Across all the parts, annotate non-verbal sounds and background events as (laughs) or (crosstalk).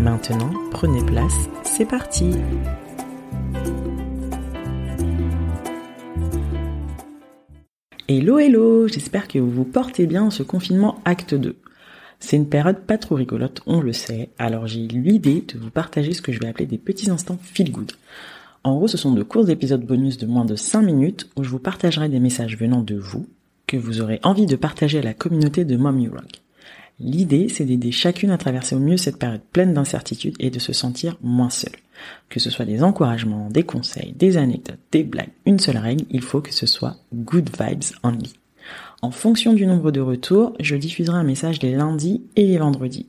Maintenant, prenez place, c'est parti Hello hello, j'espère que vous vous portez bien en ce confinement acte 2. C'est une période pas trop rigolote, on le sait, alors j'ai eu l'idée de vous partager ce que je vais appeler des petits instants feel good. En gros, ce sont de courts épisodes bonus de moins de 5 minutes où je vous partagerai des messages venant de vous, que vous aurez envie de partager à la communauté de Mom You Rock. L'idée, c'est d'aider chacune à traverser au mieux cette période pleine d'incertitudes et de se sentir moins seule. Que ce soit des encouragements, des conseils, des anecdotes, des blagues, une seule règle, il faut que ce soit good vibes only. En fonction du nombre de retours, je diffuserai un message les lundis et les vendredis.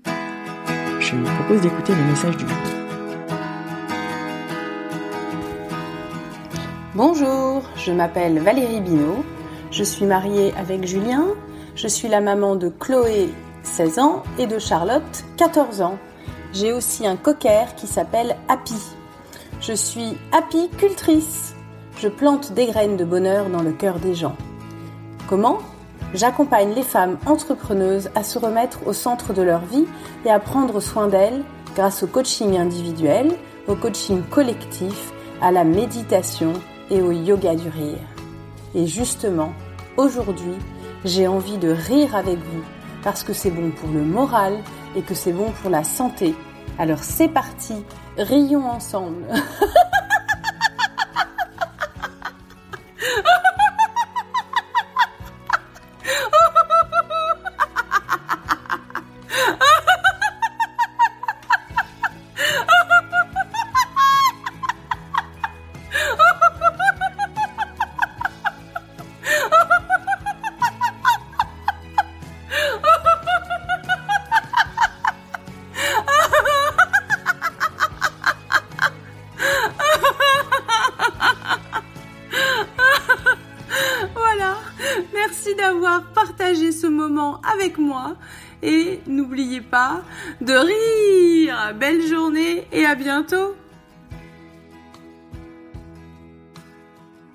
Je vous propose d'écouter les messages du jour. Bonjour, je m'appelle Valérie Binot, je suis mariée avec Julien, je suis la maman de Chloé, 16 ans, et de Charlotte, 14 ans. J'ai aussi un cocker qui s'appelle Happy. Je suis apicultrice. Je plante des graines de bonheur dans le cœur des gens. Comment? J'accompagne les femmes entrepreneuses à se remettre au centre de leur vie et à prendre soin d'elles grâce au coaching individuel, au coaching collectif, à la méditation et au yoga du rire. Et justement, aujourd'hui, j'ai envie de rire avec vous parce que c'est bon pour le moral et que c'est bon pour la santé. Alors c'est parti, rions ensemble. (laughs) merci d'avoir partagé ce moment avec moi et n'oubliez pas de rire. Belle journée et à bientôt.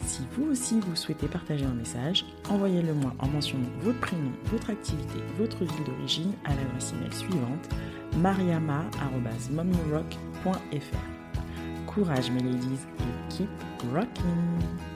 Si vous aussi vous souhaitez partager un message, envoyez-le moi en mentionnant votre prénom, votre activité, votre ville d'origine à l'adresse email suivante mariama.momurock.fr. Courage mes ladies et keep rocking!